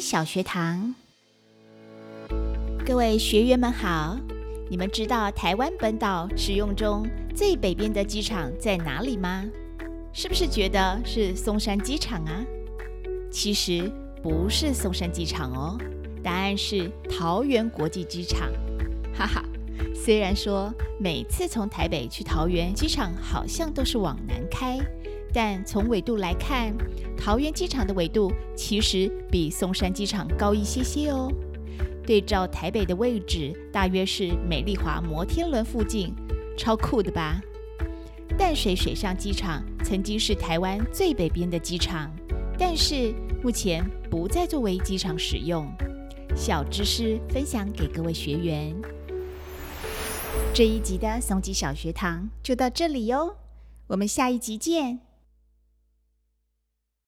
小学堂，各位学员们好。你们知道台湾本岛使用中最北边的机场在哪里吗？是不是觉得是松山机场啊？其实不是松山机场哦，答案是桃园国际机场。哈哈，虽然说每次从台北去桃园机场好像都是往南开，但从纬度来看，桃园机场的纬度其实比松山机场高一些些哦。对照台北的位置，大约是美丽华摩天轮附近，超酷的吧？淡水水上机场曾经是台湾最北边的机场，但是目前不再作为机场使用。小知识分享给各位学员。这一集的松吉小学堂就到这里哟，我们下一集见。